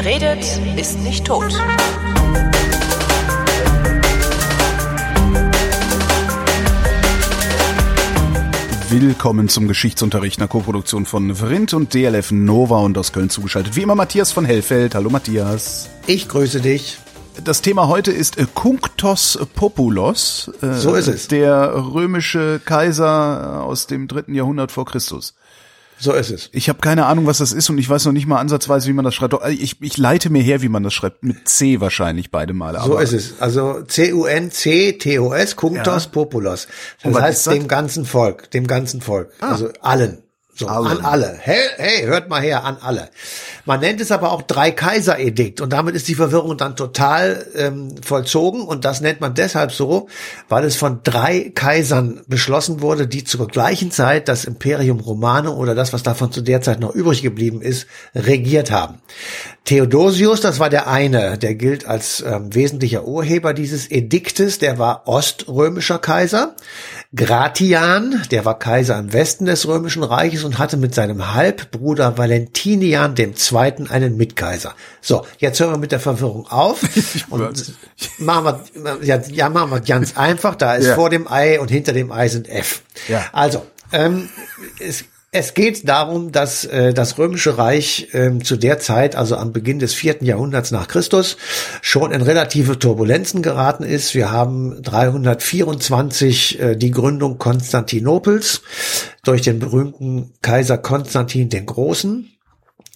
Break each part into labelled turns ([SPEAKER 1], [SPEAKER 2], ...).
[SPEAKER 1] Wer redet, ist nicht tot.
[SPEAKER 2] Willkommen zum Geschichtsunterricht einer Koproduktion von Vrindt und DLF Nova und aus Köln zugeschaltet. Wie immer Matthias von Hellfeld. Hallo Matthias.
[SPEAKER 3] Ich grüße dich.
[SPEAKER 2] Das Thema heute ist äh, Cunctos Populos.
[SPEAKER 3] Äh, so ist es.
[SPEAKER 2] Der römische Kaiser aus dem dritten Jahrhundert vor Christus.
[SPEAKER 3] So ist es.
[SPEAKER 2] Ich habe keine Ahnung, was das ist und ich weiß noch nicht mal ansatzweise, wie man das schreibt. Ich, ich leite mir her, wie man das schreibt. Mit C wahrscheinlich beide Male.
[SPEAKER 3] so ist es. Also C-U-N-C-T-O-S, Cunctos ja. Populos. Das heißt dem ganzen Volk, dem ganzen Volk. Ah. Also allen. So, alle. an alle. Hey, hey, hört mal her, an alle. Man nennt es aber auch Drei-Kaiser-Edikt und damit ist die Verwirrung dann total ähm, vollzogen und das nennt man deshalb so, weil es von drei Kaisern beschlossen wurde, die zur gleichen Zeit das Imperium Romano oder das, was davon zu der Zeit noch übrig geblieben ist, regiert haben. Theodosius, das war der eine, der gilt als ähm, wesentlicher Urheber dieses Ediktes, der war oströmischer Kaiser. Gratian, der war Kaiser im Westen des Römischen Reiches und hatte mit seinem Halbbruder Valentinian dem Zweiten einen Mitkaiser. So, jetzt hören wir mit der Verwirrung auf und machen wir, ja, ja, machen wir ganz einfach. Da ist ja. vor dem Ei und hinter dem Ei sind F. Ja. Also, ähm, es es geht darum, dass äh, das Römische Reich äh, zu der Zeit, also am Beginn des vierten Jahrhunderts nach Christus, schon in relative Turbulenzen geraten ist. Wir haben 324 äh, die Gründung Konstantinopels durch den berühmten Kaiser Konstantin den Großen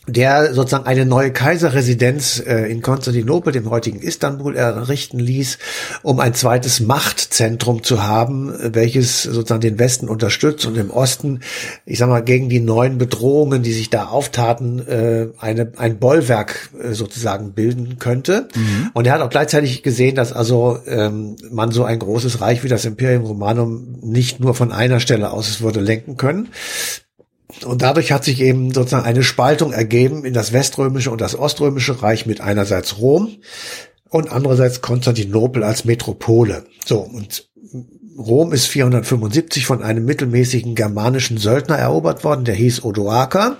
[SPEAKER 3] der sozusagen eine neue Kaiserresidenz äh, in Konstantinopel, dem heutigen Istanbul, errichten ließ, um ein zweites Machtzentrum zu haben, welches sozusagen den Westen unterstützt und im Osten, ich sag mal, gegen die neuen Bedrohungen, die sich da auftaten, äh, eine, ein Bollwerk äh, sozusagen bilden könnte. Mhm. Und er hat auch gleichzeitig gesehen, dass also ähm, man so ein großes Reich wie das Imperium Romanum nicht nur von einer Stelle aus es würde lenken können. Und dadurch hat sich eben sozusagen eine Spaltung ergeben in das weströmische und das oströmische Reich mit einerseits Rom und andererseits Konstantinopel als Metropole. So, und Rom ist 475 von einem mittelmäßigen germanischen Söldner erobert worden, der hieß Odoaker.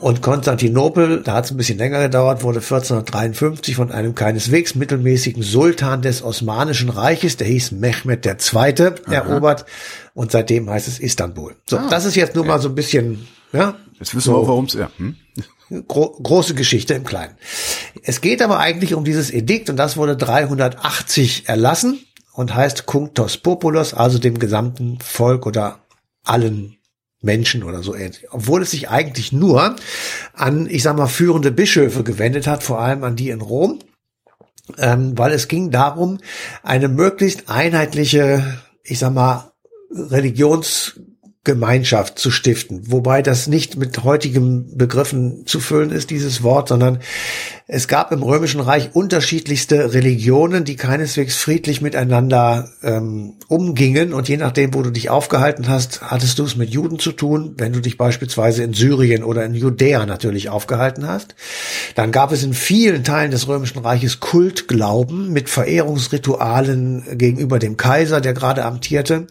[SPEAKER 3] Und Konstantinopel, da hat es ein bisschen länger gedauert, wurde 1453 von einem keineswegs mittelmäßigen Sultan des Osmanischen Reiches, der hieß Mehmed II., erobert. Und seitdem heißt es Istanbul. So, ah, das ist jetzt nur ja. mal so ein bisschen, ja.
[SPEAKER 2] Jetzt wissen so, wir, warum es, ja. Hm?
[SPEAKER 3] Gro große Geschichte im Kleinen. Es geht aber eigentlich um dieses Edikt und das wurde 380 erlassen und heißt Cunctos Populos, also dem gesamten Volk oder allen Menschen oder so ähnlich. Obwohl es sich eigentlich nur an, ich sag mal, führende Bischöfe gewendet hat, vor allem an die in Rom, ähm, weil es ging darum, eine möglichst einheitliche, ich sag mal, Religions Gemeinschaft zu stiften. Wobei das nicht mit heutigen Begriffen zu füllen ist, dieses Wort, sondern es gab im Römischen Reich unterschiedlichste Religionen, die keineswegs friedlich miteinander ähm, umgingen. Und je nachdem, wo du dich aufgehalten hast, hattest du es mit Juden zu tun. Wenn du dich beispielsweise in Syrien oder in Judäa natürlich aufgehalten hast, dann gab es in vielen Teilen des Römischen Reiches Kultglauben mit Verehrungsritualen gegenüber dem Kaiser, der gerade amtierte.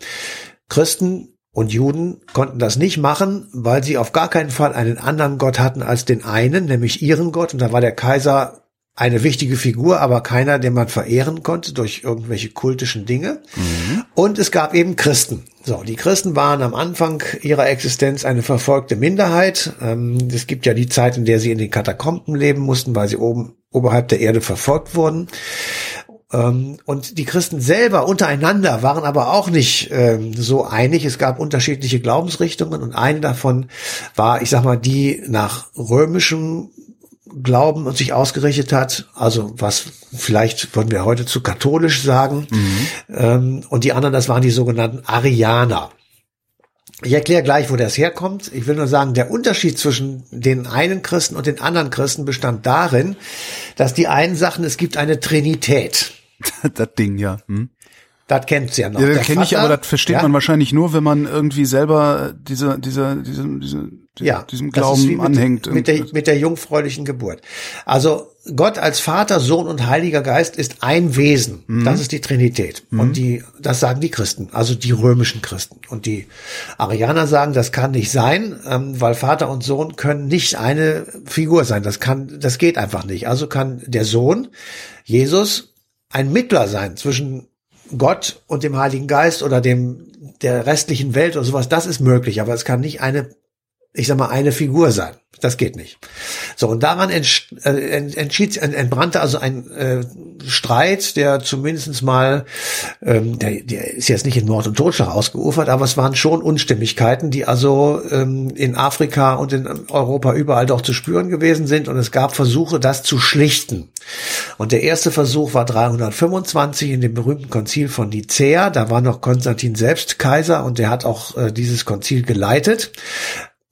[SPEAKER 3] Christen und Juden konnten das nicht machen, weil sie auf gar keinen Fall einen anderen Gott hatten als den einen, nämlich ihren Gott. Und da war der Kaiser eine wichtige Figur, aber keiner, den man verehren konnte durch irgendwelche kultischen Dinge. Mhm. Und es gab eben Christen. So, die Christen waren am Anfang ihrer Existenz eine verfolgte Minderheit. Ähm, es gibt ja die Zeit, in der sie in den Katakomben leben mussten, weil sie oben oberhalb der Erde verfolgt wurden. Ähm, und die Christen selber untereinander waren aber auch nicht ähm, so einig. Es gab unterschiedliche Glaubensrichtungen und eine davon war, ich sag mal, die nach römischem Glauben und sich ausgerichtet hat, also was vielleicht würden wir heute zu katholisch sagen. Mhm. Ähm, und die anderen, das waren die sogenannten Arianer. Ich erkläre gleich, wo das herkommt. Ich will nur sagen, der Unterschied zwischen den einen Christen und den anderen Christen bestand darin, dass die einen sagten, es gibt eine Trinität.
[SPEAKER 2] das Ding, ja. Hm?
[SPEAKER 3] Das kennt's ja noch.
[SPEAKER 2] Ja, das kenne ich, aber das versteht ja? man wahrscheinlich nur, wenn man irgendwie selber diese, diese, diese, diese,
[SPEAKER 3] ja,
[SPEAKER 2] diesem Glauben
[SPEAKER 3] mit,
[SPEAKER 2] anhängt.
[SPEAKER 3] Mit der, mit der jungfräulichen Geburt. Also Gott als Vater, Sohn und Heiliger Geist ist ein Wesen. Mhm. Das ist die Trinität. Mhm. Und die, das sagen die Christen, also die römischen Christen. Und die Arianer sagen, das kann nicht sein, ähm, weil Vater und Sohn können nicht eine Figur sein. Das kann, das geht einfach nicht. Also kann der Sohn, Jesus, ein Mittler sein zwischen Gott und dem Heiligen Geist oder dem, der restlichen Welt oder sowas. Das ist möglich. Aber es kann nicht eine ich sag mal, eine Figur sein. Das geht nicht. So, und daran äh, entschied, entbrannte also ein äh, Streit, der zumindestens mal, ähm, der, der ist jetzt nicht in Mord und Totschlag ausgeufert, aber es waren schon Unstimmigkeiten, die also ähm, in Afrika und in Europa überall doch zu spüren gewesen sind. Und es gab Versuche, das zu schlichten. Und der erste Versuch war 325 in dem berühmten Konzil von Nicea. Da war noch Konstantin selbst Kaiser und der hat auch äh, dieses Konzil geleitet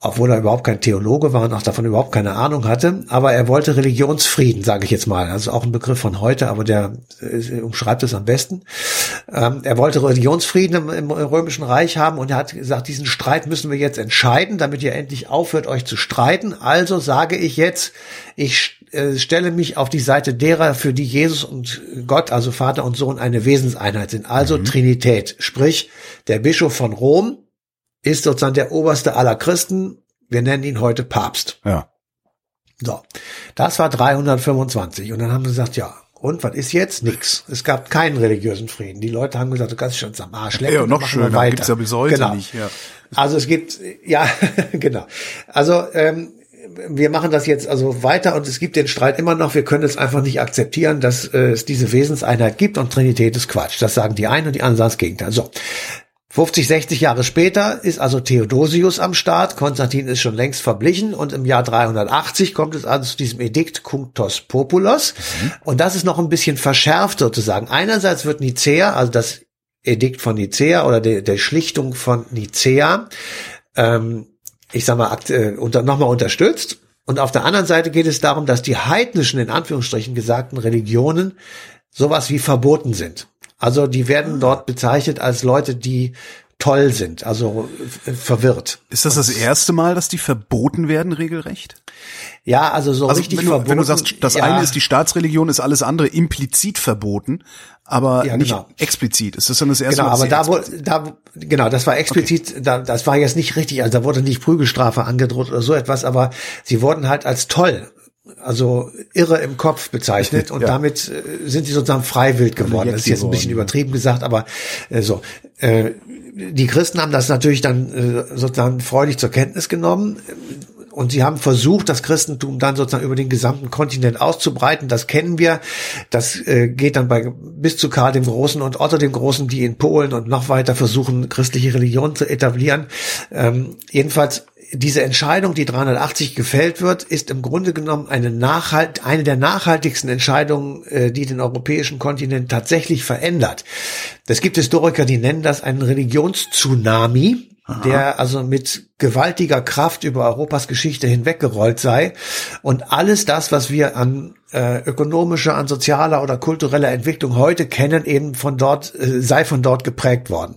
[SPEAKER 3] obwohl er überhaupt kein Theologe war und auch davon überhaupt keine Ahnung hatte. Aber er wollte Religionsfrieden, sage ich jetzt mal. Also auch ein Begriff von heute, aber der äh, umschreibt es am besten. Ähm, er wollte Religionsfrieden im, im, Römischen Reich haben und er hat gesagt, diesen Streit müssen wir jetzt entscheiden, damit ihr endlich aufhört, euch zu streiten. Also sage ich jetzt, ich äh, stelle mich auf die Seite derer, für die Jesus und Gott, also Vater und Sohn, eine Wesenseinheit sind. Also mhm. Trinität. Sprich, der Bischof von Rom, ist sozusagen der oberste aller Christen. Wir nennen ihn heute Papst.
[SPEAKER 2] Ja.
[SPEAKER 3] So, das war 325 und dann haben sie gesagt, ja, und was ist jetzt? Nix. Es gab keinen religiösen Frieden. Die Leute haben gesagt, du kannst schon am Arsch lecken.
[SPEAKER 2] Ja, noch schöner, weiter. gibt's ja bis heute
[SPEAKER 3] genau.
[SPEAKER 2] nicht. Ja.
[SPEAKER 3] Also es gibt, ja, genau. Also ähm, wir machen das jetzt also weiter und es gibt den Streit immer noch. Wir können es einfach nicht akzeptieren, dass äh, es diese Wesenseinheit gibt und Trinität ist Quatsch. Das sagen die einen und die anderen sagen das Gegenteil. So, 50, 60 Jahre später ist also Theodosius am Start. Konstantin ist schon längst verblichen und im Jahr 380 kommt es also zu diesem Edikt Cunctos Populos. Mhm. Und das ist noch ein bisschen verschärft sozusagen. Einerseits wird Nicea, also das Edikt von Nicea oder der, der Schlichtung von Nicea, ähm, ich sag mal, äh, unter, nochmal unterstützt. Und auf der anderen Seite geht es darum, dass die heidnischen, in Anführungsstrichen gesagten Religionen sowas wie verboten sind. Also die werden dort bezeichnet als Leute, die toll sind, also verwirrt.
[SPEAKER 2] Ist das das erste Mal, dass die verboten werden, regelrecht?
[SPEAKER 3] Ja, also so
[SPEAKER 2] also
[SPEAKER 3] richtig
[SPEAKER 2] wenn du,
[SPEAKER 3] verboten.
[SPEAKER 2] Wenn du sagst, das ja. eine ist die Staatsreligion, ist alles andere implizit verboten, aber ja, nicht genau. explizit. Ist das dann das erste
[SPEAKER 3] genau,
[SPEAKER 2] Mal?
[SPEAKER 3] Genau, aber da, wo, da, genau, das war explizit, okay. da, das war jetzt nicht richtig, also da wurde nicht Prügelstrafe angedroht oder so etwas, aber sie wurden halt als toll also irre im Kopf bezeichnet und ja. damit äh, sind sie sozusagen freiwillig geworden. Das ist jetzt ein bisschen übertrieben gesagt, aber äh, so. Äh, die Christen haben das natürlich dann äh, sozusagen freudig zur Kenntnis genommen und sie haben versucht, das Christentum dann sozusagen über den gesamten Kontinent auszubreiten. Das kennen wir. Das äh, geht dann bei bis zu Karl dem Großen und Otto dem Großen, die in Polen und noch weiter versuchen, christliche Religion zu etablieren. Ähm, jedenfalls diese Entscheidung, die 380 gefällt wird, ist im Grunde genommen eine, nachhalt, eine der nachhaltigsten Entscheidungen, äh, die den europäischen Kontinent tatsächlich verändert. Es gibt Historiker, die nennen das einen Religionstsunami, Aha. der also mit gewaltiger Kraft über Europas Geschichte hinweggerollt sei. Und alles das, was wir an äh, ökonomischer, an sozialer oder kultureller Entwicklung heute kennen, eben von dort, äh, sei von dort geprägt worden.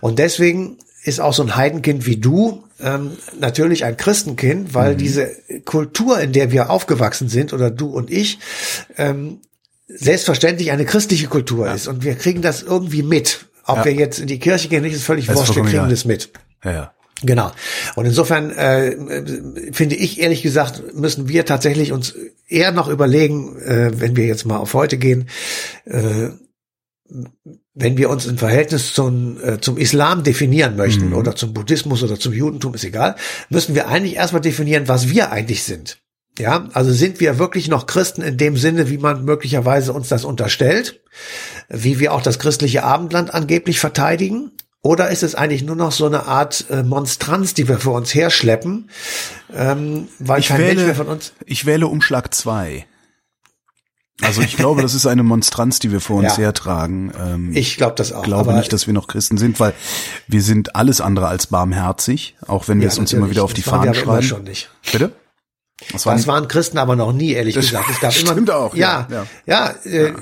[SPEAKER 3] Und deswegen ist auch so ein Heidenkind wie du ähm, natürlich ein Christenkind, weil mhm. diese Kultur, in der wir aufgewachsen sind, oder du und ich, ähm, selbstverständlich eine christliche Kultur ja. ist. Und wir kriegen das irgendwie mit. Ob ja. wir jetzt in die Kirche gehen, nicht ist völlig wurscht, wir kriegen das mit.
[SPEAKER 2] Ja, ja.
[SPEAKER 3] Genau. Und insofern äh, finde ich ehrlich gesagt, müssen wir tatsächlich uns eher noch überlegen, äh, wenn wir jetzt mal auf heute gehen, äh, wenn wir uns im Verhältnis zum, äh, zum Islam definieren möchten mhm. oder zum Buddhismus oder zum Judentum, ist egal, müssen wir eigentlich erstmal definieren, was wir eigentlich sind. Ja, also sind wir wirklich noch Christen in dem Sinne, wie man möglicherweise uns das unterstellt, wie wir auch das christliche Abendland angeblich verteidigen? Oder ist es eigentlich nur noch so eine Art äh, Monstranz, die wir vor uns herschleppen, ähm, weil
[SPEAKER 2] ich
[SPEAKER 3] kein
[SPEAKER 2] wähle,
[SPEAKER 3] Mensch mehr von uns.
[SPEAKER 2] Ich wähle Umschlag zwei. Also ich glaube, das ist eine Monstranz, die wir vor uns ja. hertragen.
[SPEAKER 3] Ähm, ich glaube das auch.
[SPEAKER 2] Ich glaube nicht, dass wir noch Christen sind, weil wir sind alles andere als barmherzig, auch wenn wir ja, es uns immer wieder auf die Fahnen schreiben.
[SPEAKER 3] Schon nicht.
[SPEAKER 2] Bitte?
[SPEAKER 3] Das, waren, das waren Christen aber noch nie, ehrlich gesagt. Es
[SPEAKER 2] gab stimmt immer, auch.
[SPEAKER 3] Ja, ja, ja, ja, äh,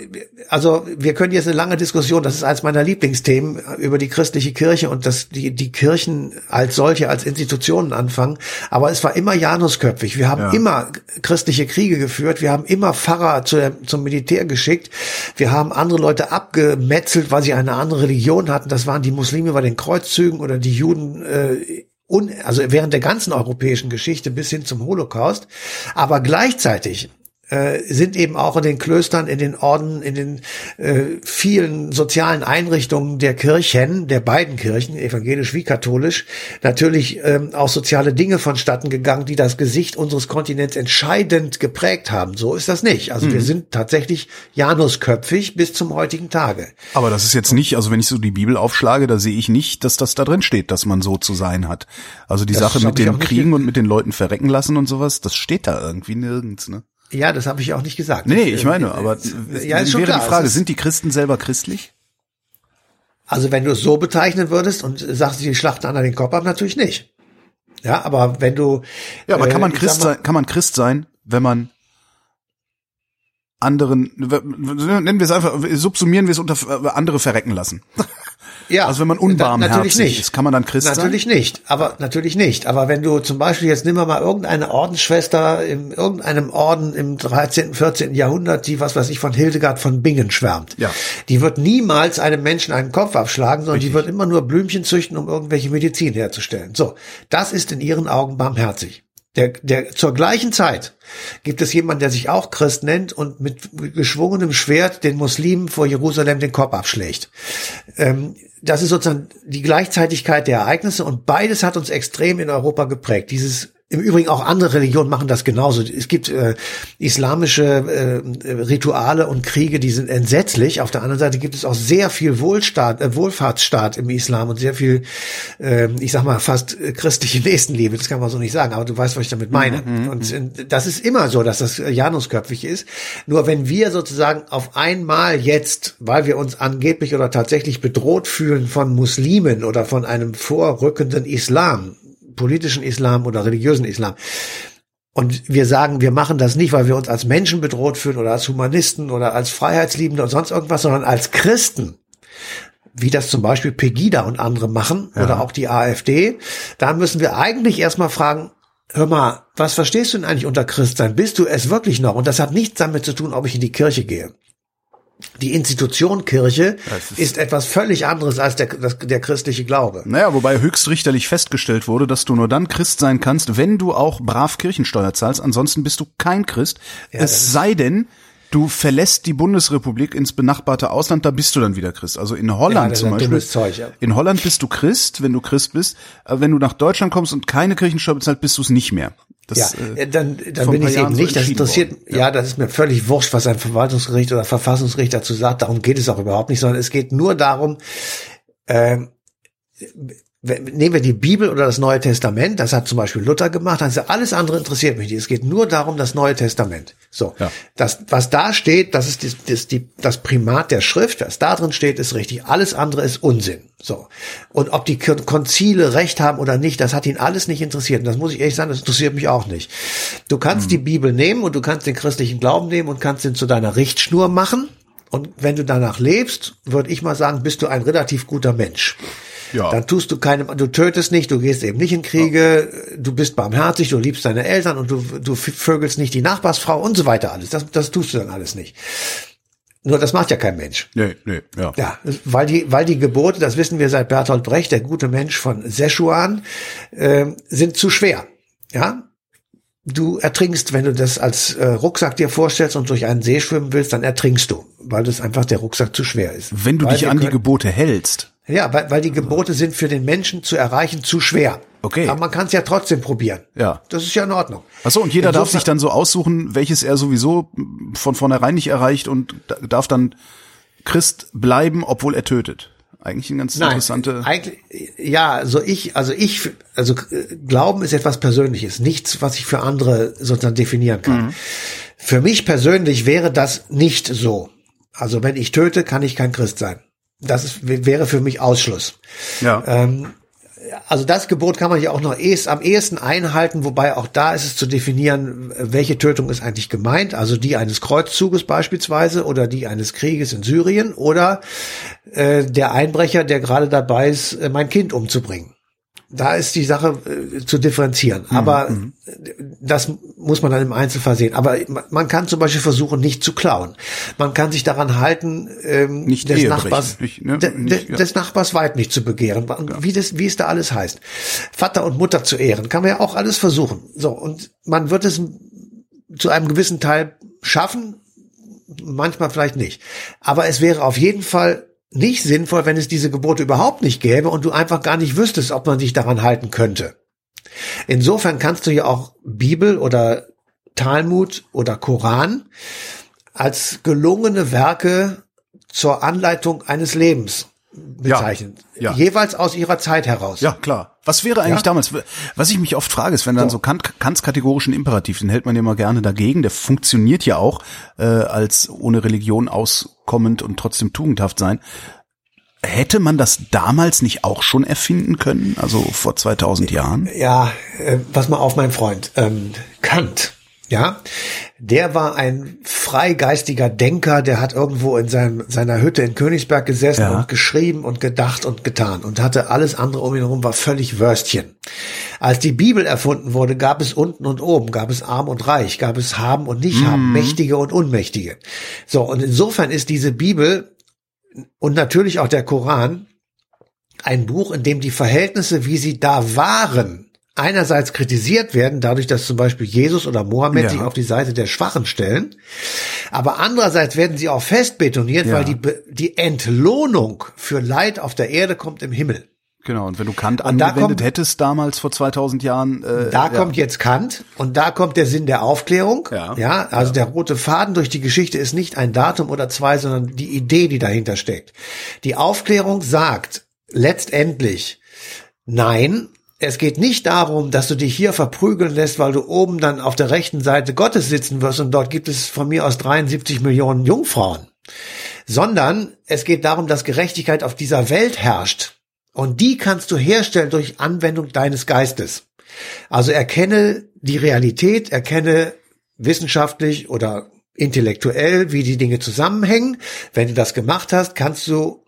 [SPEAKER 3] also wir können jetzt eine lange Diskussion, das ist eines meiner Lieblingsthemen, über die christliche Kirche und das, die, die Kirchen als solche, als Institutionen anfangen. Aber es war immer Janusköpfig. Wir haben ja. immer christliche Kriege geführt. Wir haben immer Pfarrer zu, zum Militär geschickt. Wir haben andere Leute abgemetzelt, weil sie eine andere Religion hatten. Das waren die Muslime bei den Kreuzzügen oder die Juden äh, un, also während der ganzen europäischen Geschichte bis hin zum Holocaust. Aber gleichzeitig äh, sind eben auch in den Klöstern, in den Orden, in den äh, vielen sozialen Einrichtungen der Kirchen, der beiden Kirchen, evangelisch wie katholisch, natürlich ähm, auch soziale Dinge vonstatten gegangen, die das Gesicht unseres Kontinents entscheidend geprägt haben. So ist das nicht. Also mhm. wir sind tatsächlich Janusköpfig bis zum heutigen Tage.
[SPEAKER 2] Aber das ist jetzt nicht, also wenn ich so die Bibel aufschlage, da sehe ich nicht, dass das da drin steht, dass man so zu sein hat. Also die das Sache mit dem Kriegen und mit den Leuten verrecken lassen und sowas, das steht da irgendwie nirgends, ne?
[SPEAKER 3] Ja, das habe ich auch nicht gesagt.
[SPEAKER 2] Nee, ich meine, aber ja, ist wäre klar. die Frage, sind die Christen selber christlich?
[SPEAKER 3] Also wenn du es so bezeichnen würdest und sagst, sie schlachten an den Kopf ab, natürlich nicht. Ja, aber wenn du
[SPEAKER 2] Ja, aber kann man äh, Christ mal, sein, kann man Christ sein, wenn man anderen nennen wir es einfach subsumieren wir es unter andere verrecken lassen. Ja, also wenn man unbarmherzig
[SPEAKER 3] nicht.
[SPEAKER 2] ist, kann man dann Christ
[SPEAKER 3] natürlich
[SPEAKER 2] sein?
[SPEAKER 3] Natürlich nicht, aber natürlich nicht. Aber wenn du zum Beispiel jetzt nimm mal irgendeine Ordensschwester in irgendeinem Orden im 13., 14. Jahrhundert, die was weiß ich von Hildegard von Bingen schwärmt. Ja. Die wird niemals einem Menschen einen Kopf abschlagen, sondern Richtig. die wird immer nur Blümchen züchten, um irgendwelche Medizin herzustellen. So, das ist in ihren Augen barmherzig. Der, der, zur gleichen Zeit gibt es jemanden, der sich auch Christ nennt und mit geschwungenem Schwert den Muslimen vor Jerusalem den Kopf abschlägt. Ähm, das ist sozusagen die Gleichzeitigkeit der Ereignisse und beides hat uns extrem in Europa geprägt. Dieses im Übrigen auch andere Religionen machen das genauso. Es gibt äh, islamische äh, Rituale und Kriege, die sind entsetzlich. Auf der anderen Seite gibt es auch sehr viel Wohlstaat, äh, Wohlfahrtsstaat im Islam und sehr viel, äh, ich sag mal, fast christliche Nächstenliebe. Das kann man so nicht sagen, aber du weißt, was ich damit meine. Mhm, mhm und mhm. das ist immer so, dass das Janusköpfig ist. Nur wenn wir sozusagen auf einmal jetzt, weil wir uns angeblich oder tatsächlich bedroht fühlen von Muslimen oder von einem vorrückenden Islam, politischen Islam oder religiösen Islam. Und wir sagen, wir machen das nicht, weil wir uns als Menschen bedroht fühlen oder als Humanisten oder als Freiheitsliebende und sonst irgendwas, sondern als Christen wie das zum Beispiel Pegida und andere machen ja. oder auch die AfD, da müssen wir eigentlich erstmal fragen, hör mal, was verstehst du denn eigentlich unter Christsein? Bist du es wirklich noch? Und das hat nichts damit zu tun, ob ich in die Kirche gehe die Institution Kirche ist, ist, etwas völlig anderes als der, das, der christliche Glaube.
[SPEAKER 2] Naja, wobei höchstrichterlich festgestellt wurde, dass du nur dann Christ sein kannst, wenn du auch brav Kirchensteuer zahlst. Ansonsten bist du kein Christ. Ja, es sei denn, du verlässt die Bundesrepublik ins benachbarte Ausland, da bist du dann wieder Christ. Also in Holland ja, zum Beispiel. Zeug, ja. In Holland bist du Christ, wenn du Christ bist. Wenn du nach Deutschland kommst und keine Kirchensteuer bezahlst, bist du es nicht mehr.
[SPEAKER 3] Das, ja, äh, dann, dann bin ich eben nicht. Das interessiert, ja. ja. das ist mir völlig wurscht, was ein Verwaltungsgericht oder Verfassungsgericht dazu sagt. Darum geht es auch überhaupt nicht, sondern es geht nur darum, äh, nehmen wir die Bibel oder das Neue Testament, das hat zum Beispiel Luther gemacht, also alles andere interessiert mich nicht. Es geht nur darum, das Neue Testament. So, ja. das, was da steht, das ist das, das, die, das Primat der Schrift, was da drin steht, ist richtig. Alles andere ist Unsinn. So. Und ob die Konzile recht haben oder nicht, das hat ihn alles nicht interessiert. Und das muss ich ehrlich sagen, das interessiert mich auch nicht. Du kannst hm. die Bibel nehmen und du kannst den christlichen Glauben nehmen und kannst ihn zu deiner Richtschnur machen. Und wenn du danach lebst, würde ich mal sagen, bist du ein relativ guter Mensch. Ja. Dann tust du keinem, du tötest nicht, du gehst eben nicht in Kriege, ja. du bist barmherzig, du liebst deine Eltern und du, du vögelst nicht die Nachbarsfrau und so weiter alles. Das, das tust du dann alles nicht. Nur das macht ja kein Mensch.
[SPEAKER 2] Nee, nee, ja.
[SPEAKER 3] Ja, weil die, weil die Gebote, das wissen wir seit Bertolt Brecht, der gute Mensch von Szechuan, äh, sind zu schwer. Ja, du ertrinkst, wenn du das als äh, Rucksack dir vorstellst und durch einen See schwimmen willst, dann ertrinkst du, weil das einfach der Rucksack zu schwer ist.
[SPEAKER 2] Wenn du weil dich an die Gebote hältst.
[SPEAKER 3] Ja, weil, weil die Gebote sind für den Menschen zu erreichen zu schwer. Okay. Aber man kann es ja trotzdem probieren.
[SPEAKER 2] Ja.
[SPEAKER 3] Das ist ja in Ordnung.
[SPEAKER 2] Achso, und jeder Insofern, darf sich dann so aussuchen, welches er sowieso von vornherein nicht erreicht und darf dann Christ bleiben, obwohl er tötet. Eigentlich ein ganz Nein, interessante.
[SPEAKER 3] Eigentlich, ja, also ich, also ich, also äh, Glauben ist etwas Persönliches, nichts, was ich für andere sozusagen definieren kann. Mhm. Für mich persönlich wäre das nicht so. Also wenn ich töte, kann ich kein Christ sein das ist, wäre für mich Ausschluss. Ja. Ähm, also das Gebot kann man ja auch noch erst, am ehesten einhalten, wobei auch da ist es zu definieren, welche Tötung ist eigentlich gemeint, also die eines Kreuzzuges beispielsweise oder die eines Krieges in Syrien oder äh, der Einbrecher, der gerade dabei ist, äh, mein Kind umzubringen da ist die Sache äh, zu differenzieren. Mhm, Aber mhm. das muss man dann im Einzelfall sehen. Aber man kann zum Beispiel versuchen, nicht zu klauen. Man kann sich daran halten, ähm,
[SPEAKER 2] nicht
[SPEAKER 3] des, Nachbars, nicht, ne? nicht, ja. des Nachbars weit nicht zu begehren. Wie, das, wie es da alles heißt. Vater und Mutter zu ehren, kann man ja auch alles versuchen. So, und man wird es zu einem gewissen Teil schaffen, manchmal vielleicht nicht. Aber es wäre auf jeden Fall nicht sinnvoll, wenn es diese Gebote überhaupt nicht gäbe und du einfach gar nicht wüsstest, ob man sich daran halten könnte. Insofern kannst du ja auch Bibel oder Talmud oder Koran als gelungene Werke zur Anleitung eines Lebens bezeichnen. Ja, ja. Jeweils aus ihrer Zeit heraus.
[SPEAKER 2] Ja, klar. Was wäre eigentlich ja? damals, was ich mich oft frage, ist, wenn dann so, so Kant, Kants kategorischen Imperativ, den hält man ja immer gerne dagegen, der funktioniert ja auch äh, als ohne Religion auskommend und trotzdem tugendhaft sein. Hätte man das damals nicht auch schon erfinden können, also vor 2000 Jahren?
[SPEAKER 3] Ja, äh, pass mal auf, mein Freund. Ähm, Kant ja, der war ein freigeistiger Denker, der hat irgendwo in seinem, seiner Hütte in Königsberg gesessen ja. und geschrieben und gedacht und getan und hatte alles andere um ihn herum, war völlig Würstchen. Als die Bibel erfunden wurde, gab es unten und oben, gab es arm und reich, gab es haben und nicht haben, mhm. mächtige und unmächtige. So, und insofern ist diese Bibel und natürlich auch der Koran ein Buch, in dem die Verhältnisse, wie sie da waren, einerseits kritisiert werden, dadurch, dass zum Beispiel Jesus oder Mohammed ja. sich auf die Seite der Schwachen stellen, aber andererseits werden sie auch fest betoniert, ja. weil die, die Entlohnung für Leid auf der Erde kommt im Himmel.
[SPEAKER 2] Genau, und wenn du Kant und angewendet kommt, hättest damals vor 2000 Jahren.
[SPEAKER 3] Äh, da ja. kommt jetzt Kant und da kommt der Sinn der Aufklärung. Ja, ja also der rote Faden durch die Geschichte ist nicht ein Datum oder zwei, sondern die Idee, die dahinter steckt. Die Aufklärung sagt letztendlich, nein, es geht nicht darum, dass du dich hier verprügeln lässt, weil du oben dann auf der rechten Seite Gottes sitzen wirst und dort gibt es von mir aus 73 Millionen Jungfrauen, sondern es geht darum, dass Gerechtigkeit auf dieser Welt herrscht. Und die kannst du herstellen durch Anwendung deines Geistes. Also erkenne die Realität, erkenne wissenschaftlich oder intellektuell, wie die Dinge zusammenhängen. Wenn du das gemacht hast, kannst du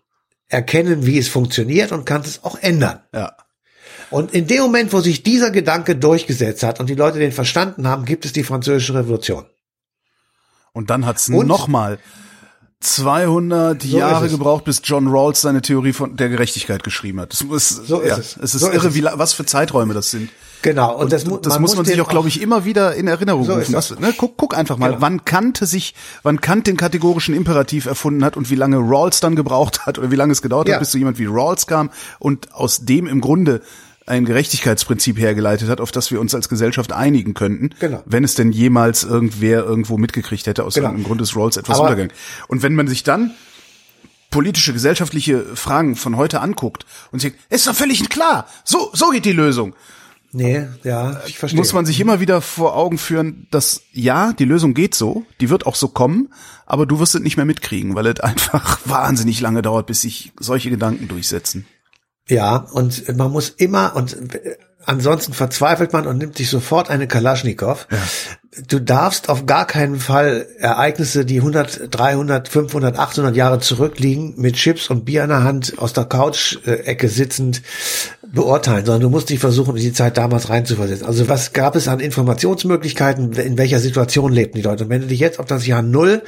[SPEAKER 3] erkennen, wie es funktioniert und kannst es auch ändern. Ja. Und in dem Moment, wo sich dieser Gedanke durchgesetzt hat und die Leute den verstanden haben, gibt es die französische Revolution.
[SPEAKER 2] Und dann hat's nochmal 200 so Jahre gebraucht, bis John Rawls seine Theorie von der Gerechtigkeit geschrieben hat. Das ist, so ist ja, es. Es ist so irre, ist wie, was für Zeiträume das sind.
[SPEAKER 3] Genau.
[SPEAKER 2] Und, und das, das muss man sich auch, glaube ich, immer wieder in Erinnerung so rufen. Was, ne, guck, guck einfach mal, genau. wann Kant sich, wann Kant den kategorischen Imperativ erfunden hat und wie lange Rawls dann gebraucht hat oder wie lange es gedauert ja. hat, bis so jemand wie Rawls kam und aus dem im Grunde ein Gerechtigkeitsprinzip hergeleitet hat, auf das wir uns als Gesellschaft einigen könnten, genau. wenn es denn jemals irgendwer irgendwo mitgekriegt hätte, aus genau. irgendeinem Grund des Rolls etwas Aber untergegangen. Und wenn man sich dann politische, gesellschaftliche Fragen von heute anguckt und sagt, ist doch völlig klar, so, so geht die Lösung.
[SPEAKER 3] Nee, ja, ich verstehe.
[SPEAKER 2] Muss man sich immer wieder vor Augen führen, dass ja, die Lösung geht so, die wird auch so kommen, aber du wirst es nicht mehr mitkriegen, weil es einfach wahnsinnig lange dauert, bis sich solche Gedanken durchsetzen.
[SPEAKER 3] Ja, und man muss immer, und ansonsten verzweifelt man und nimmt sich sofort eine Kalaschnikow. Ja. Du darfst auf gar keinen Fall Ereignisse, die 100, 300, 500, 800 Jahre zurückliegen, mit Chips und Bier in der Hand aus der Couch-Ecke sitzend beurteilen, sondern du musst dich versuchen, in die Zeit damals reinzuversetzen. Also was gab es an Informationsmöglichkeiten, in welcher Situation lebten die Leute? Und wenn du dich jetzt auf das Jahr Null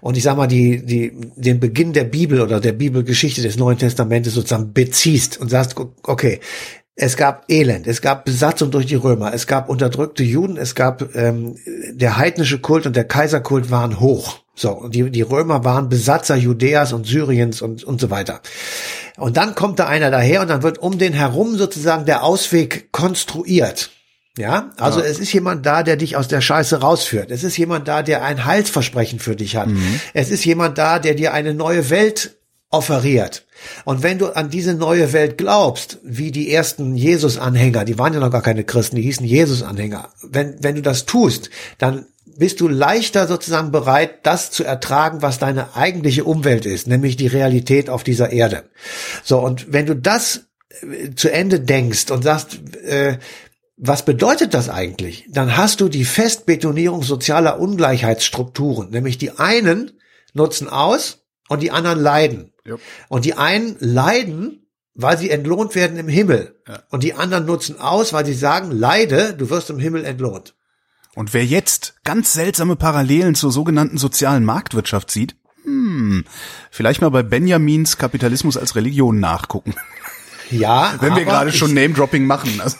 [SPEAKER 3] und ich sag mal die, die, den Beginn der Bibel oder der Bibelgeschichte des Neuen Testamentes sozusagen beziehst und sagst, okay, es gab Elend, es gab Besatzung durch die Römer, es gab unterdrückte Juden, es gab ähm, der heidnische Kult und der Kaiserkult waren hoch. So, und die, die Römer waren Besatzer Judäas und Syriens und, und so weiter. Und dann kommt da einer daher und dann wird um den herum sozusagen der Ausweg konstruiert. Ja, also ja. es ist jemand da, der dich aus der Scheiße rausführt. Es ist jemand da, der ein Heilsversprechen für dich hat. Mhm. Es ist jemand da, der dir eine neue Welt offeriert. Und wenn du an diese neue Welt glaubst, wie die ersten Jesus-Anhänger, die waren ja noch gar keine Christen, die hießen Jesus-Anhänger, wenn, wenn du das tust, dann bist du leichter sozusagen bereit, das zu ertragen, was deine eigentliche Umwelt ist, nämlich die Realität auf dieser Erde. So, und wenn du das äh, zu Ende denkst und sagst, äh, was bedeutet das eigentlich? Dann hast du die Festbetonierung sozialer Ungleichheitsstrukturen, nämlich die einen nutzen aus und die anderen leiden. Yep. Und die einen leiden, weil sie entlohnt werden im Himmel. Ja. Und die anderen nutzen aus, weil sie sagen, leide, du wirst im Himmel entlohnt.
[SPEAKER 2] Und wer jetzt ganz seltsame Parallelen zur sogenannten sozialen Marktwirtschaft sieht, hm, vielleicht mal bei Benjamins Kapitalismus als Religion nachgucken.
[SPEAKER 3] Ja,
[SPEAKER 2] wenn wir gerade schon Name-Dropping machen. Also.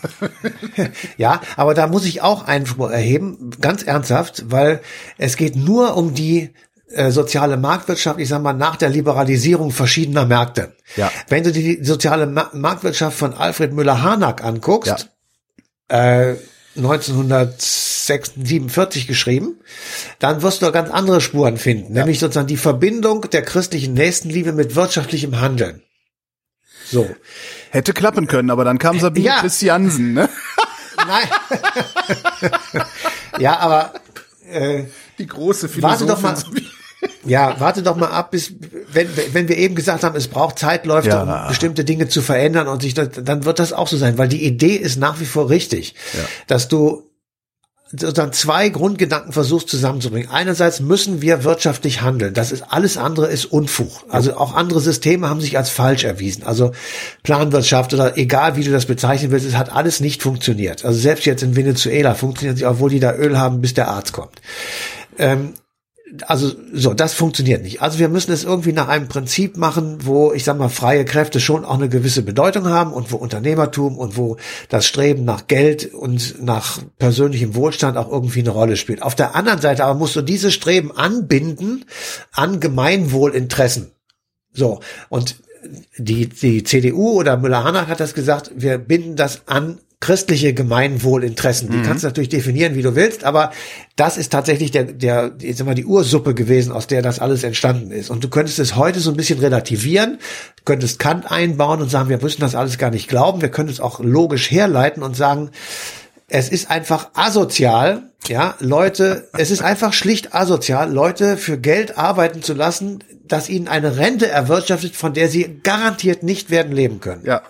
[SPEAKER 3] ja, aber da muss ich auch Einspruch erheben, ganz ernsthaft, weil es geht nur um die äh, soziale Marktwirtschaft, ich sag mal, nach der Liberalisierung verschiedener Märkte. Ja. Wenn du die soziale Ma Marktwirtschaft von Alfred Müller-Harnack anguckst, ja. äh, 1947 geschrieben, dann wirst du ganz andere Spuren finden, ja. nämlich sozusagen die Verbindung der christlichen Nächstenliebe mit wirtschaftlichem Handeln. So.
[SPEAKER 2] Hätte klappen können, aber dann kam Sabine ja. Christiansen, ne?
[SPEAKER 3] Nein. ja, aber äh,
[SPEAKER 2] die große Philosophin.
[SPEAKER 3] Warte doch mal. Ja, warte doch mal ab, bis wenn wenn wir eben gesagt haben, es braucht Zeitläufe, ja. um bestimmte Dinge zu verändern und sich dann wird das auch so sein, weil die Idee ist nach wie vor richtig, ja. dass du sozusagen zwei Grundgedanken versuchst zusammenzubringen. Einerseits müssen wir wirtschaftlich handeln. Das ist alles andere ist Unfug. Also auch andere Systeme haben sich als falsch erwiesen. Also Planwirtschaft oder egal wie du das bezeichnen willst, es hat alles nicht funktioniert. Also selbst jetzt in Venezuela funktioniert es, obwohl die da Öl haben, bis der Arzt kommt. Ähm, also so, das funktioniert nicht. Also wir müssen es irgendwie nach einem Prinzip machen, wo ich sag mal freie Kräfte schon auch eine gewisse Bedeutung haben und wo Unternehmertum und wo das Streben nach Geld und nach persönlichem Wohlstand auch irgendwie eine Rolle spielt. Auf der anderen Seite aber musst du diese Streben anbinden an Gemeinwohlinteressen. So und die die CDU oder Müller-Hanach hat das gesagt, wir binden das an christliche Gemeinwohlinteressen. Die mhm. kannst du natürlich definieren, wie du willst, aber das ist tatsächlich der, der, ich sag mal, die Ursuppe gewesen, aus der das alles entstanden ist. Und du könntest es heute so ein bisschen relativieren, könntest Kant einbauen und sagen, wir müssen das alles gar nicht glauben, wir können es auch logisch herleiten und sagen, es ist einfach asozial, ja, Leute, es ist einfach schlicht asozial, Leute für Geld arbeiten zu lassen, dass ihnen eine Rente erwirtschaftet, von der sie garantiert nicht werden leben können.
[SPEAKER 2] Ja.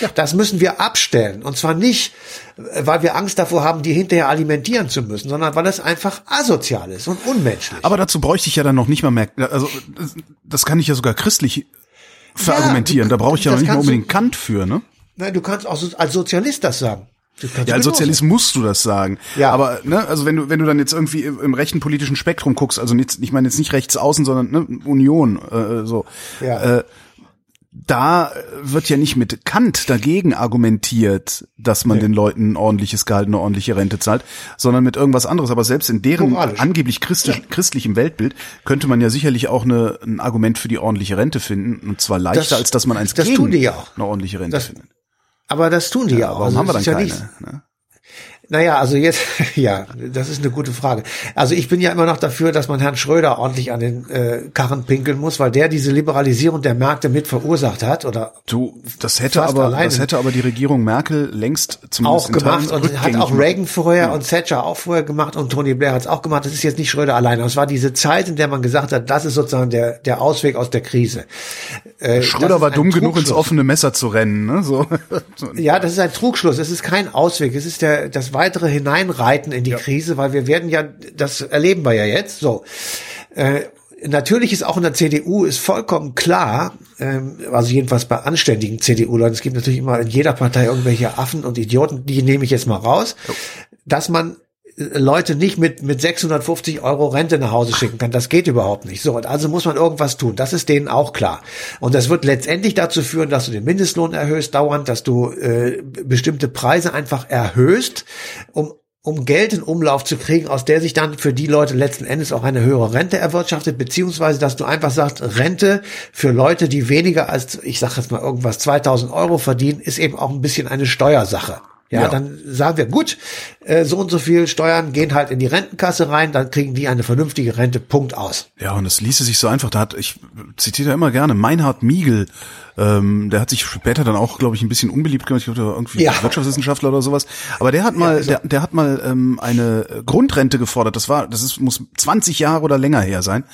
[SPEAKER 3] Ja. Das müssen wir abstellen. Und zwar nicht, weil wir Angst davor haben, die hinterher alimentieren zu müssen, sondern weil es einfach asozial ist und unmenschlich.
[SPEAKER 2] Aber dazu bräuchte ich ja dann noch nicht mal mehr, also das kann ich ja sogar christlich verargumentieren. Ja, da brauche ich ja noch nicht mal unbedingt Kant für, ne?
[SPEAKER 3] Nein, du kannst auch als Sozialist das sagen.
[SPEAKER 2] Ja, als Sozialist musst du das sagen. Ja. Aber ne, also wenn du wenn du dann jetzt irgendwie im rechten politischen Spektrum guckst, also nicht, ich meine jetzt nicht rechts außen, sondern ne, Union äh, so. Ja. Äh, da wird ja nicht mit Kant dagegen argumentiert, dass man nee. den Leuten ein ordentliches Gehalt, eine ordentliche Rente zahlt, sondern mit irgendwas anderes. Aber selbst in deren Moralisch. angeblich christlich, ja. christlichem Weltbild könnte man ja sicherlich auch eine, ein Argument für die ordentliche Rente finden. Und zwar leichter, das, als dass man eins
[SPEAKER 3] das
[SPEAKER 2] gegen
[SPEAKER 3] tun die ja auch.
[SPEAKER 2] eine ordentliche Rente das, findet.
[SPEAKER 3] Aber das tun die ja, ja auch.
[SPEAKER 2] Warum also haben wir dann keine? Ja ne?
[SPEAKER 3] Naja, also jetzt, ja, das ist eine gute Frage. Also ich bin ja immer noch dafür, dass man Herrn Schröder ordentlich an den äh, Karren pinkeln muss, weil der diese Liberalisierung der Märkte mit verursacht hat oder
[SPEAKER 2] du, das hätte aber das hätte aber die Regierung Merkel längst
[SPEAKER 3] zumindest auch gemacht und hat auch Reagan vorher ja. und Thatcher auch vorher gemacht und Tony Blair hat es auch gemacht. Das ist jetzt nicht Schröder alleine. Es war diese Zeit, in der man gesagt hat, das ist sozusagen der der Ausweg aus der Krise.
[SPEAKER 2] Äh, Schröder war dumm genug ins offene Messer zu rennen, ne? So.
[SPEAKER 3] ja, das ist ein Trugschluss. Es ist kein Ausweg. Es ist der das weitere hineinreiten in die ja. Krise, weil wir werden ja, das erleben wir ja jetzt, so. Äh, natürlich ist auch in der CDU ist vollkommen klar, ähm, also jedenfalls bei anständigen CDU-Leuten, es gibt natürlich immer in jeder Partei irgendwelche Affen und Idioten, die nehme ich jetzt mal raus, dass man Leute nicht mit, mit 650 Euro Rente nach Hause schicken kann. Das geht überhaupt nicht. So, und also muss man irgendwas tun. Das ist denen auch klar. Und das wird letztendlich dazu führen, dass du den Mindestlohn erhöhst dauernd, dass du äh, bestimmte Preise einfach erhöhst, um um Geld in Umlauf zu kriegen, aus der sich dann für die Leute letzten Endes auch eine höhere Rente erwirtschaftet, beziehungsweise dass du einfach sagst, Rente für Leute, die weniger als, ich sage jetzt mal irgendwas, 2000 Euro verdienen, ist eben auch ein bisschen eine Steuersache. Ja, ja, dann sagen wir, gut, äh, so und so viel Steuern gehen halt in die Rentenkasse rein, dann kriegen die eine vernünftige Rente, Punkt aus.
[SPEAKER 2] Ja, und es ließe sich so einfach, da hat, ich zitiere immer gerne, Meinhard Miegel, ähm, der hat sich später dann auch, glaube ich, ein bisschen unbeliebt gemacht, ich glaube, irgendwie ja. Wirtschaftswissenschaftler oder sowas. Aber der hat mal, ja, also. der, der hat mal ähm, eine Grundrente gefordert. Das war, das ist, muss 20 Jahre oder länger her sein.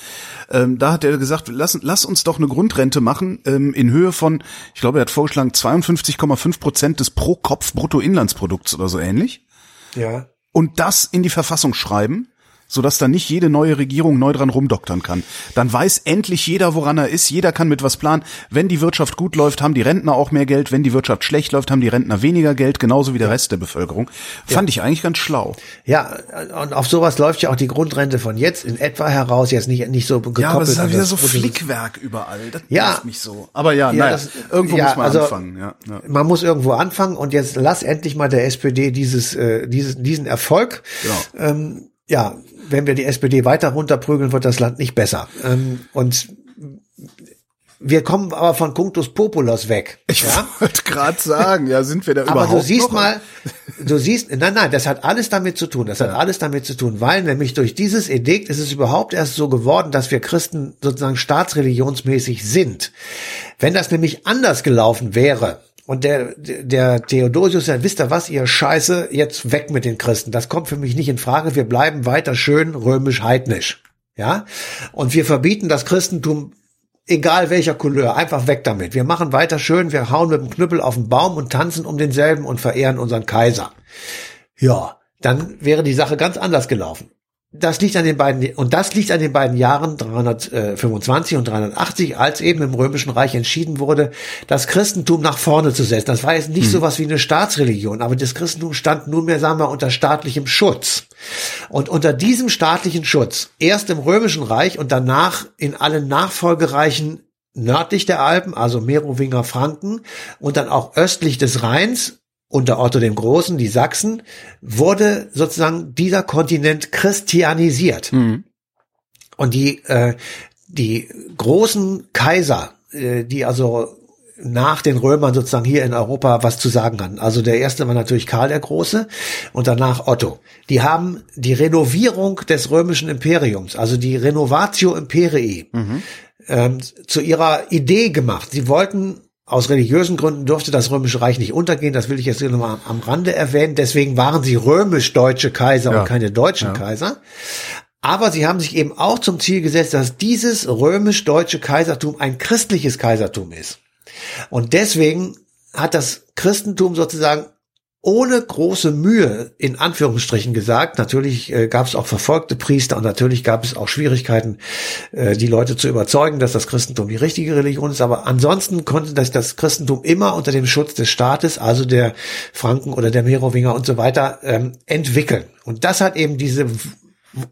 [SPEAKER 2] Ähm, da hat er gesagt, lass, lass uns doch eine Grundrente machen ähm, in Höhe von, ich glaube, er hat vorgeschlagen 52,5 Prozent des pro Kopf Bruttoinlandsprodukts oder so ähnlich.
[SPEAKER 3] Ja.
[SPEAKER 2] Und das in die Verfassung schreiben sodass da nicht jede neue Regierung neu dran rumdoktern kann. Dann weiß endlich jeder, woran er ist. Jeder kann mit was planen. Wenn die Wirtschaft gut läuft, haben die Rentner auch mehr Geld. Wenn die Wirtschaft schlecht läuft, haben die Rentner weniger Geld, genauso wie der Rest der Bevölkerung. Fand ja. ich eigentlich ganz schlau.
[SPEAKER 3] Ja, und auf sowas läuft ja auch die Grundrente von jetzt in etwa heraus, jetzt nicht, nicht so gekoppelt. Ja, aber es
[SPEAKER 2] ist halt wieder so Flickwerk überall. Das ja. mich so. Aber ja, ja naja, das, irgendwo ja, muss man also, anfangen. Ja, ja.
[SPEAKER 3] Man muss irgendwo anfangen und jetzt lass endlich mal der SPD dieses, äh, dieses, diesen Erfolg. Genau. Ähm, ja, wenn wir die SPD weiter runterprügeln, wird das Land nicht besser. Ähm, und wir kommen aber von Cunctus Populus weg.
[SPEAKER 2] Ich ja? wollte gerade sagen, ja, sind wir da aber überhaupt
[SPEAKER 3] Aber du siehst noch? mal, du siehst, nein, nein, das hat alles damit zu tun. Das ja. hat alles damit zu tun, weil nämlich durch dieses Edikt ist es überhaupt erst so geworden, dass wir Christen sozusagen staatsreligionsmäßig sind. Wenn das nämlich anders gelaufen wäre, und der, der Theodosius sagt, wisst ihr was, ihr Scheiße, jetzt weg mit den Christen. Das kommt für mich nicht in Frage. Wir bleiben weiter schön römisch-heidnisch. Ja? Und wir verbieten das Christentum egal welcher Couleur, einfach weg damit. Wir machen weiter schön, wir hauen mit dem Knüppel auf den Baum und tanzen um denselben und verehren unseren Kaiser. Ja, dann wäre die Sache ganz anders gelaufen das liegt an den beiden, und das liegt an den beiden Jahren 325 und 380, als eben im Römischen Reich entschieden wurde, das Christentum nach vorne zu setzen. Das war jetzt nicht hm. sowas wie eine Staatsreligion, aber das Christentum stand nunmehr, sagen wir, unter staatlichem Schutz. Und unter diesem staatlichen Schutz, erst im Römischen Reich und danach in allen Nachfolgereichen nördlich der Alpen, also Merowinger Franken und dann auch östlich des Rheins, unter Otto dem Großen, die Sachsen, wurde sozusagen dieser Kontinent christianisiert. Mhm. Und die, äh, die großen Kaiser, äh, die also nach den Römern sozusagen hier in Europa was zu sagen hatten. Also der erste war natürlich Karl der Große und danach Otto. Die haben die Renovierung des römischen Imperiums, also die Renovatio Imperii, mhm. ähm, zu ihrer Idee gemacht. Sie wollten aus religiösen Gründen durfte das Römische Reich nicht untergehen. Das will ich jetzt hier nochmal am Rande erwähnen. Deswegen waren sie römisch-deutsche Kaiser ja. und keine deutschen ja. Kaiser. Aber sie haben sich eben auch zum Ziel gesetzt, dass dieses römisch-deutsche Kaisertum ein christliches Kaisertum ist. Und deswegen hat das Christentum sozusagen ohne große Mühe, in Anführungsstrichen gesagt. Natürlich äh, gab es auch verfolgte Priester und natürlich gab es auch Schwierigkeiten, äh, die Leute zu überzeugen, dass das Christentum die richtige Religion ist. Aber ansonsten konnte das, das Christentum immer unter dem Schutz des Staates, also der Franken oder der Merowinger und so weiter, ähm, entwickeln. Und das hat eben diese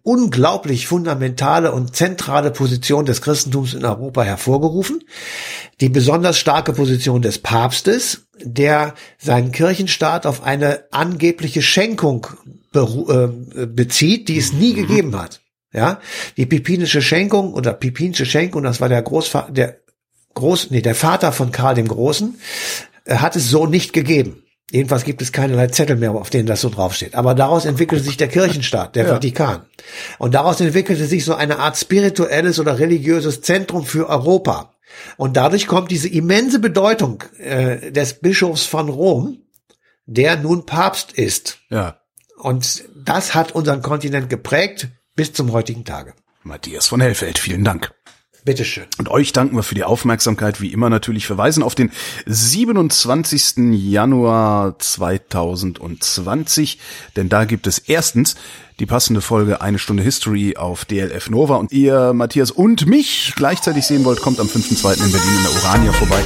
[SPEAKER 3] unglaublich fundamentale und zentrale Position des Christentums in Europa hervorgerufen. Die besonders starke Position des Papstes, der seinen Kirchenstaat auf eine angebliche Schenkung äh, bezieht, die es nie mhm. gegeben hat. Ja, die pipinische Schenkung oder pipinische Schenkung, das war der Großvater, der Groß, nee, der Vater von Karl dem Großen, äh, hat es so nicht gegeben. Jedenfalls gibt es keinerlei Zettel mehr, auf denen das so draufsteht. Aber daraus entwickelte sich der Kirchenstaat, der ja. Vatikan. Und daraus entwickelte sich so eine Art spirituelles oder religiöses Zentrum für Europa. Und dadurch kommt diese immense Bedeutung äh, des Bischofs von Rom, der nun Papst ist.
[SPEAKER 2] Ja.
[SPEAKER 3] Und das hat unseren Kontinent geprägt bis zum heutigen Tage.
[SPEAKER 2] Matthias von Hellfeld, vielen Dank.
[SPEAKER 3] Bitteschön.
[SPEAKER 2] Und euch danken wir für die Aufmerksamkeit. Wie immer natürlich verweisen auf den 27. Januar 2020, denn da gibt es erstens die passende Folge Eine Stunde History auf DLF Nova und ihr Matthias und mich gleichzeitig sehen wollt, kommt am 5.2. in Berlin in der Urania vorbei.